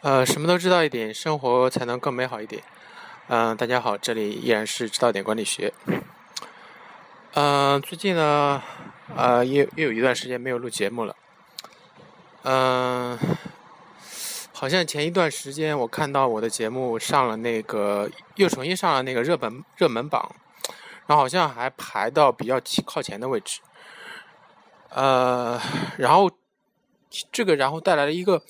呃，什么都知道一点，生活才能更美好一点。嗯、大家好，这里依然是知道点管理学。嗯、最近呢，呃，也也有一段时间没有录节目了。嗯、好像前一段时间我看到我的节目上了那个，又重新上了那个热门热门榜，然后好像还排到比较靠靠前的位置。呃，然后这个然后带来了一个。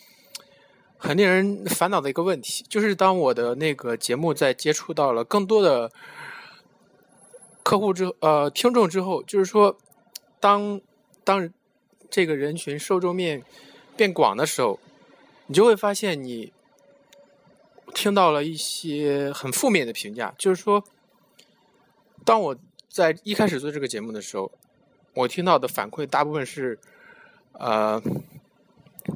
很令人烦恼的一个问题，就是当我的那个节目在接触到了更多的客户之呃听众之后，就是说，当当这个人群受众面变广的时候，你就会发现你听到了一些很负面的评价，就是说，当我在一开始做这个节目的时候，我听到的反馈大部分是呃，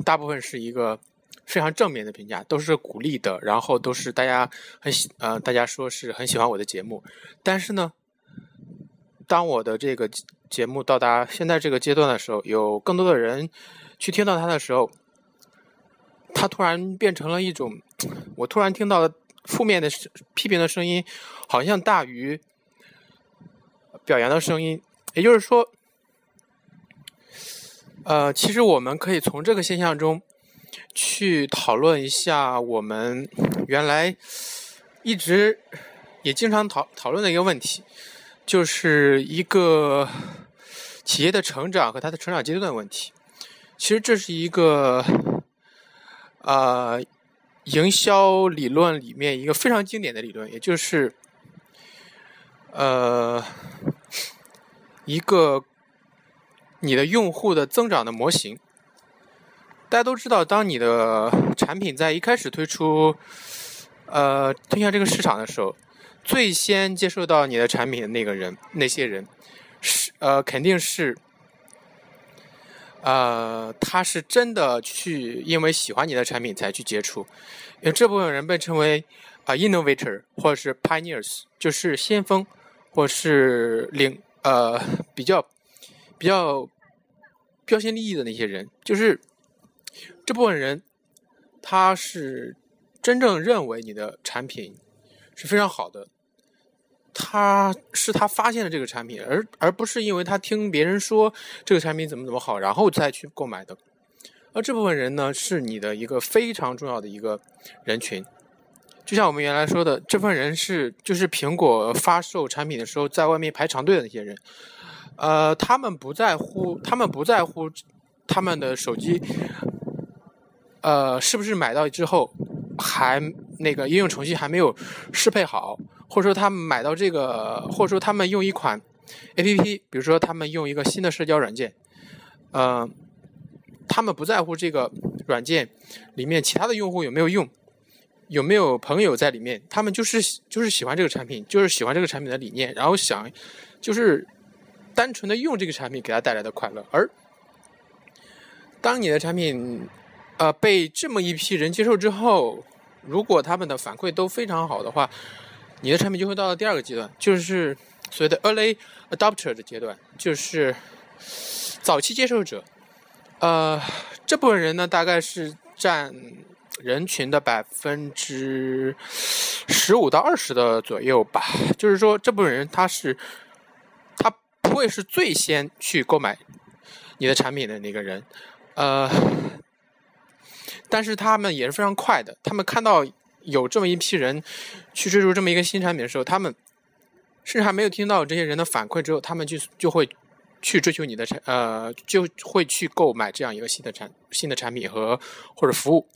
大部分是一个。非常正面的评价，都是鼓励的，然后都是大家很喜呃，大家说是很喜欢我的节目。但是呢，当我的这个节目到达现在这个阶段的时候，有更多的人去听到它的时候，它突然变成了一种，我突然听到的负面的批评的声音，好像大于表扬的声音。也就是说，呃，其实我们可以从这个现象中。去讨论一下我们原来一直也经常讨讨论的一个问题，就是一个企业的成长和它的成长阶段问题。其实这是一个呃营销理论里面一个非常经典的理论，也就是呃一个你的用户的增长的模型。大家都知道，当你的产品在一开始推出，呃，推向这个市场的时候，最先接受到你的产品的那个人，那些人，是呃，肯定是，呃，他是真的去因为喜欢你的产品才去接触，因为这部分人被称为啊 innovator 或者是 pioneers，就是先锋或是领呃比较比较标新立异的那些人，就是。这部分人，他是真正认为你的产品是非常好的，他是他发现了这个产品，而而不是因为他听别人说这个产品怎么怎么好，然后再去购买的。而这部分人呢，是你的一个非常重要的一个人群。就像我们原来说的，这份人是就是苹果发售产品的时候在外面排长队的那些人，呃，他们不在乎，他们不在乎他们的手机。呃，是不是买到之后还那个应用程序还没有适配好，或者说他们买到这个，或者说他们用一款 A P P，比如说他们用一个新的社交软件，呃，他们不在乎这个软件里面其他的用户有没有用，有没有朋友在里面，他们就是就是喜欢这个产品，就是喜欢这个产品的理念，然后想就是单纯的用这个产品给他带来的快乐，而当你的产品。呃，被这么一批人接受之后，如果他们的反馈都非常好的话，你的产品就会到了第二个阶段，就是所谓的 early adopter 的阶段，就是早期接受者。呃，这部分人呢，大概是占人群的百分之十五到二十的左右吧。就是说，这部分人他是他不会是最先去购买你的产品的那个人，呃。但是他们也是非常快的。他们看到有这么一批人去追逐这么一个新产品的时候，他们甚至还没有听到这些人的反馈之后，他们就就会去追求你的产呃，就会去购买这样一个新的产新的产品和或者服务。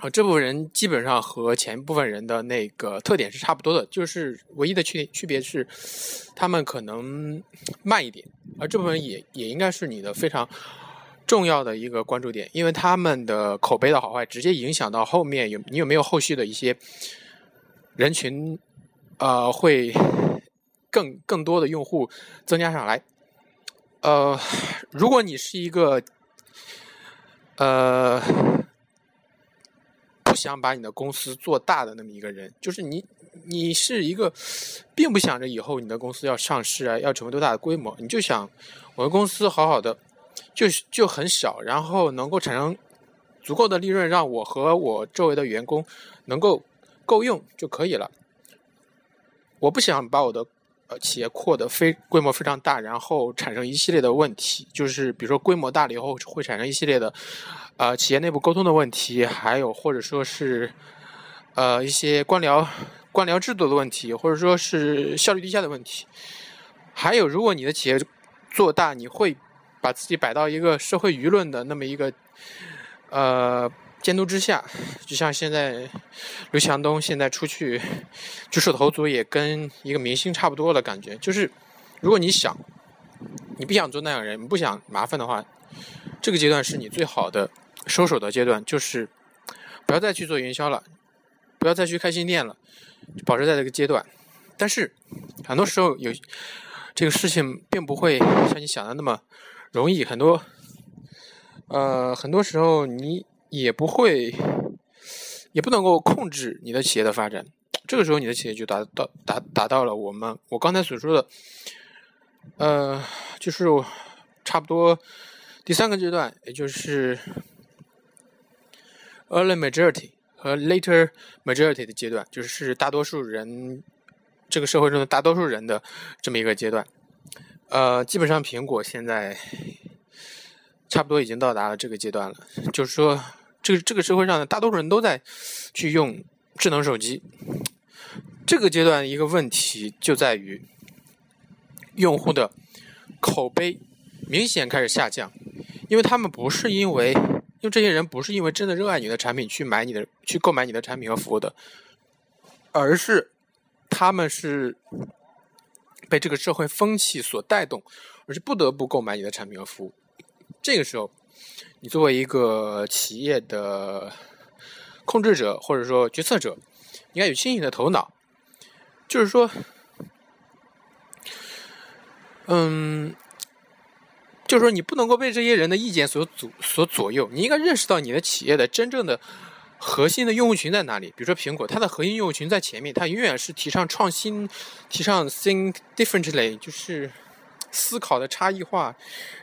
啊，这部分人基本上和前部分人的那个特点是差不多的，就是唯一的区区别是他们可能慢一点，而这部分人也也应该是你的非常。重要的一个关注点，因为他们的口碑的好坏，直接影响到后面有你有没有后续的一些人群，呃，会更更多的用户增加上来。呃，如果你是一个呃不想把你的公司做大的那么一个人，就是你你是一个并不想着以后你的公司要上市啊，要成为多大的规模，你就想我的公司好好的。就就很小，然后能够产生足够的利润让我和我周围的员工能够够用就可以了。我不想把我的呃企业扩得非规模非常大，然后产生一系列的问题，就是比如说规模大了以后会产生一系列的呃企业内部沟通的问题，还有或者说是呃一些官僚官僚制度的问题，或者说是效率低下的问题。还有，如果你的企业做大，你会把自己摆到一个社会舆论的那么一个呃。监督之下，就像现在刘强东现在出去举手投足也跟一个明星差不多的感觉。就是如果你想，你不想做那样人，不想麻烦的话，这个阶段是你最好的收手的阶段，就是不要再去做营销了，不要再去开新店了，保持在这个阶段。但是很多时候有这个事情并不会像你想的那么容易，很多呃很多时候你。也不会，也不能够控制你的企业的发展。这个时候，你的企业就达到达达到了我们我刚才所说的，呃，就是差不多第三个阶段，也就是 early majority 和 later majority 的阶段，就是大多数人这个社会中的大多数人的这么一个阶段。呃，基本上苹果现在差不多已经到达了这个阶段了，就是说。这个这个社会上的大多数人都在去用智能手机，这个阶段一个问题就在于用户的口碑明显开始下降，因为他们不是因为，因为这些人不是因为真的热爱你的产品去买你的去购买你的产品和服务的，而是他们是被这个社会风气所带动，而是不得不购买你的产品和服务。这个时候。你作为一个企业的控制者或者说决策者，应该有清醒的头脑，就是说，嗯，就是说你不能够被这些人的意见所左所左右，你应该认识到你的企业的真正的核心的用户群在哪里。比如说苹果，它的核心用户群在前面，它永远是提倡创新，提倡 think differently，就是思考的差异化，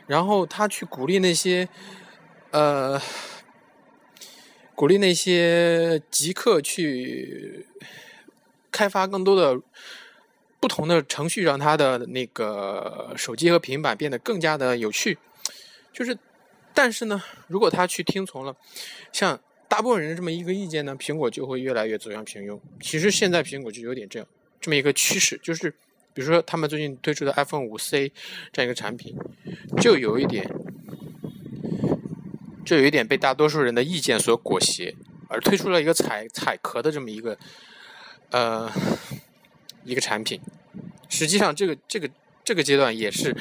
然后他去鼓励那些。呃，鼓励那些极客去开发更多的不同的程序，让他的那个手机和平板变得更加的有趣。就是，但是呢，如果他去听从了像大部分人这么一个意见呢，苹果就会越来越走向平庸。其实现在苹果就有点这样这么一个趋势，就是比如说他们最近推出的 iPhone 五 C 这样一个产品，就有一点。就有一点被大多数人的意见所裹挟，而推出了一个彩彩壳的这么一个呃一个产品。实际上，这个这个这个阶段也是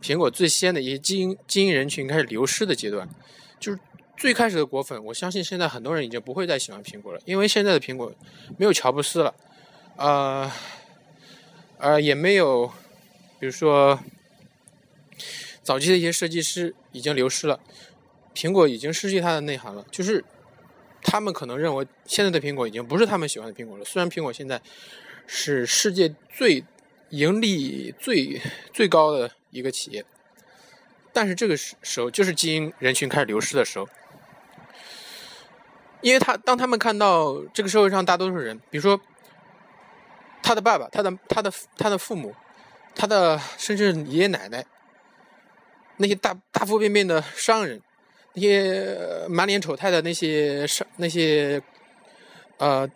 苹果最先的一些精英精英人群开始流失的阶段。就是最开始的果粉，我相信现在很多人已经不会再喜欢苹果了，因为现在的苹果没有乔布斯了，呃呃也没有，比如说早期的一些设计师已经流失了。苹果已经失去它的内涵了，就是他们可能认为现在的苹果已经不是他们喜欢的苹果了。虽然苹果现在是世界最盈利最最高的一个企业，但是这个时候就是基因人群开始流失的时候，因为他当他们看到这个社会上大多数人，比如说他的爸爸、他的他的他的父母、他的甚至爷爷奶奶，那些大大腹便便的商人。那些满脸丑态的那些商那些，呃，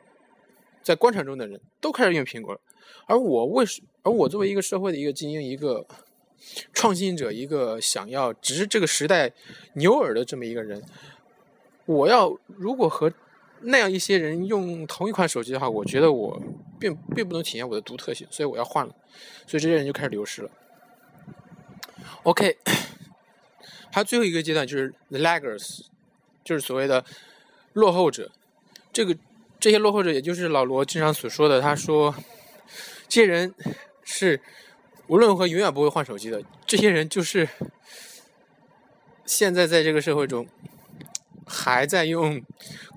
在官场中的人都开始用苹果了，而我为什？而我作为一个社会的一个精英，一个创新者，一个想要值这个时代牛耳的这么一个人，我要如果和那样一些人用同一款手机的话，我觉得我并并不能体现我的独特性，所以我要换了，所以这些人就开始流失了。OK。还有最后一个阶段就是 the laggards，就是所谓的落后者。这个这些落后者，也就是老罗经常所说的，他说这些人是无论如何永远不会换手机的。这些人就是现在在这个社会中还在用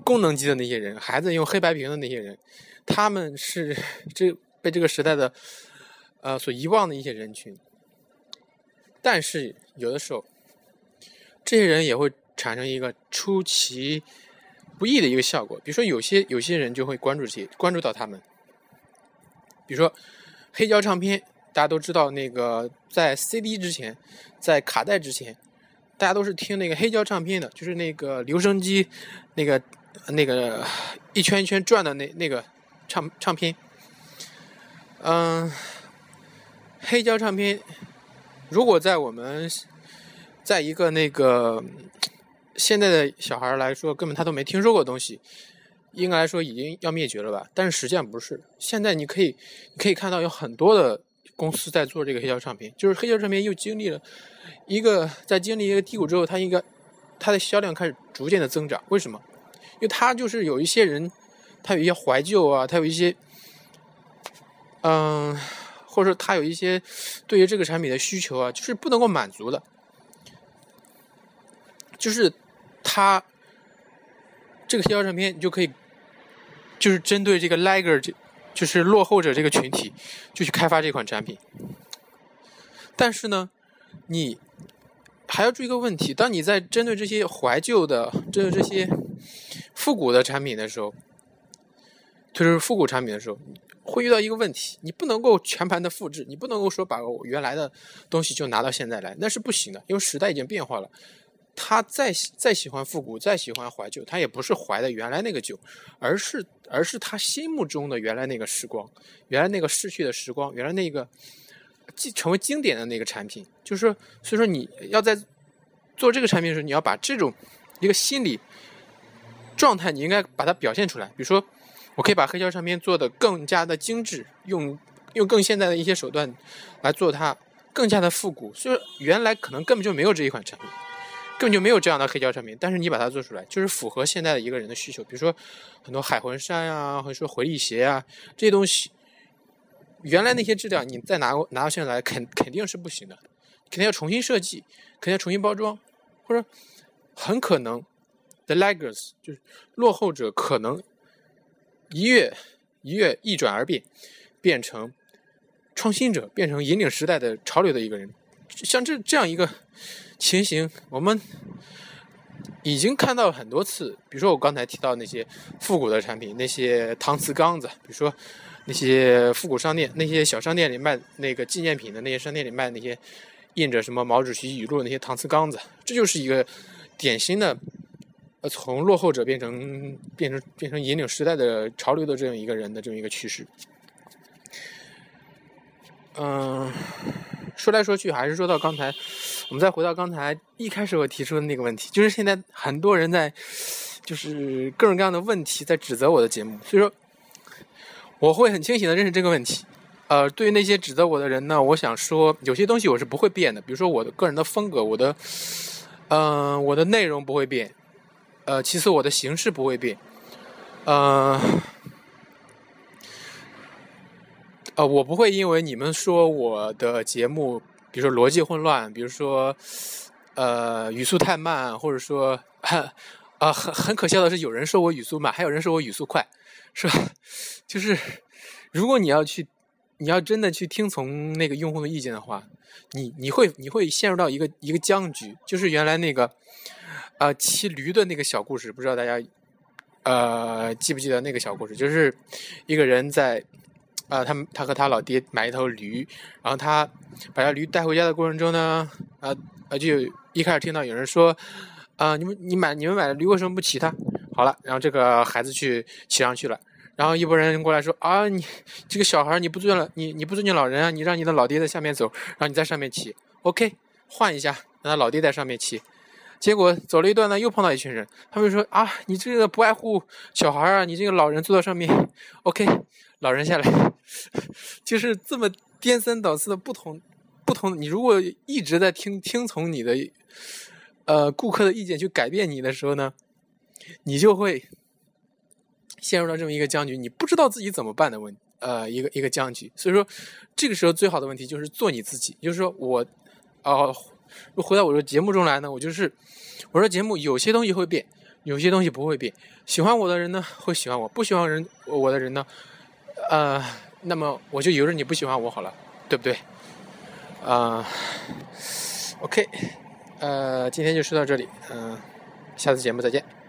功能机的那些人，还在用黑白屏的那些人，他们是 这被这个时代的呃所遗忘的一些人群。但是有的时候。这些人也会产生一个出其不意的一个效果。比如说，有些有些人就会关注这些，关注到他们。比如说，黑胶唱片，大家都知道，那个在 CD 之前，在卡带之前，大家都是听那个黑胶唱片的，就是那个留声机，那个那个一圈一圈转的那那个唱唱片。嗯，黑胶唱片，如果在我们，在一个那个现在的小孩来说，根本他都没听说过东西。应该来说已经要灭绝了吧？但是实际上不是。现在你可以，你可以看到有很多的公司在做这个黑胶唱片，就是黑胶唱片又经历了一个在经历一个低谷之后，它应该它的销量开始逐渐的增长。为什么？因为它就是有一些人，他有一些怀旧啊，他有一些，嗯，或者说他有一些对于这个产品的需求啊，就是不能够满足的，就是他这个黑胶唱片，你就可以。就是针对这个 Lager 这就是落后者这个群体，就去开发这款产品。但是呢，你还要注意一个问题：当你在针对这些怀旧的、针对这些复古的产品的时候，就是复古产品的时候，会遇到一个问题：你不能够全盘的复制，你不能够说把原来的东西就拿到现在来，那是不行的，因为时代已经变化了。他再再喜欢复古，再喜欢怀旧，他也不是怀的原来那个旧，而是而是他心目中的原来那个时光，原来那个逝去的时光，原来那个既成为经典的那个产品。就是说，所以说你要在做这个产品的时候，你要把这种一个心理状态，你应该把它表现出来。比如说，我可以把黑胶唱片做的更加的精致，用用更现代的一些手段来做它更加的复古。所以，原来可能根本就没有这一款产品。根本就没有这样的黑胶唱片，但是你把它做出来，就是符合现在的一个人的需求。比如说很多海魂衫呀，或者说回力鞋啊这些东西，原来那些质量你再拿过拿到现在来，肯肯定是不行的，肯定要重新设计，肯定要重新包装，或者很可能 the laggers 就是落后者，可能一跃一跃一转而变，变成创新者，变成引领时代的潮流的一个人，像这这样一个。情形我们已经看到很多次，比如说我刚才提到那些复古的产品，那些搪瓷缸子，比如说那些复古商店，那些小商店里卖那个纪念品的那些商店里卖那些印着什么毛主席语录的那些搪瓷缸子，这就是一个典型的呃从落后者变成变成变成引领时代的潮流的这样一个人的这么一个趋势。嗯，说来说去还是说到刚才。我们再回到刚才一开始我提出的那个问题，就是现在很多人在，就是各种各样的问题在指责我的节目，所以说我会很清醒的认识这个问题。呃，对于那些指责我的人呢，我想说有些东西我是不会变的，比如说我的个人的风格，我的，嗯，我的内容不会变，呃，其次我的形式不会变，呃，呃，我不会因为你们说我的节目。比如说逻辑混乱，比如说，呃，语速太慢，或者说，啊，很很可笑的是，有人说我语速慢，还有人说我语速快，是吧？就是如果你要去，你要真的去听从那个用户的意见的话，你你会你会陷入到一个一个僵局，就是原来那个，啊，骑驴的那个小故事，不知道大家，呃，记不记得那个小故事？就是一个人在。啊，他他和他老爹买一头驴，然后他把这驴带回家的过程中呢，啊啊，就一开始听到有人说，啊，你们你买你们买的驴为什么不骑它？好了，然后这个孩子去骑上去了，然后一拨人过来说，啊，你这个小孩你不尊了，你你不尊敬老人啊，你让你的老爹在下面走，然后你在上面骑，OK，换一下，让他老爹在上面骑，结果走了一段呢，又碰到一群人，他们说，啊，你这个不爱护小孩啊，你这个老人坐到上面，OK。老人下来，就是这么颠三倒四的不同，不同。你如果一直在听听从你的，呃，顾客的意见去改变你的时候呢，你就会陷入到这么一个僵局，你不知道自己怎么办的问，呃，一个一个僵局。所以说，这个时候最好的问题就是做你自己。就是说我，哦，回到我的节目中来呢，我就是我说节目有些东西会变，有些东西不会变。喜欢我的人呢会喜欢我，不喜欢人我的人呢。呃，那么我就由着你不喜欢我好了，对不对？啊，OK，呃，今天就说到这里，嗯。下次节目再见。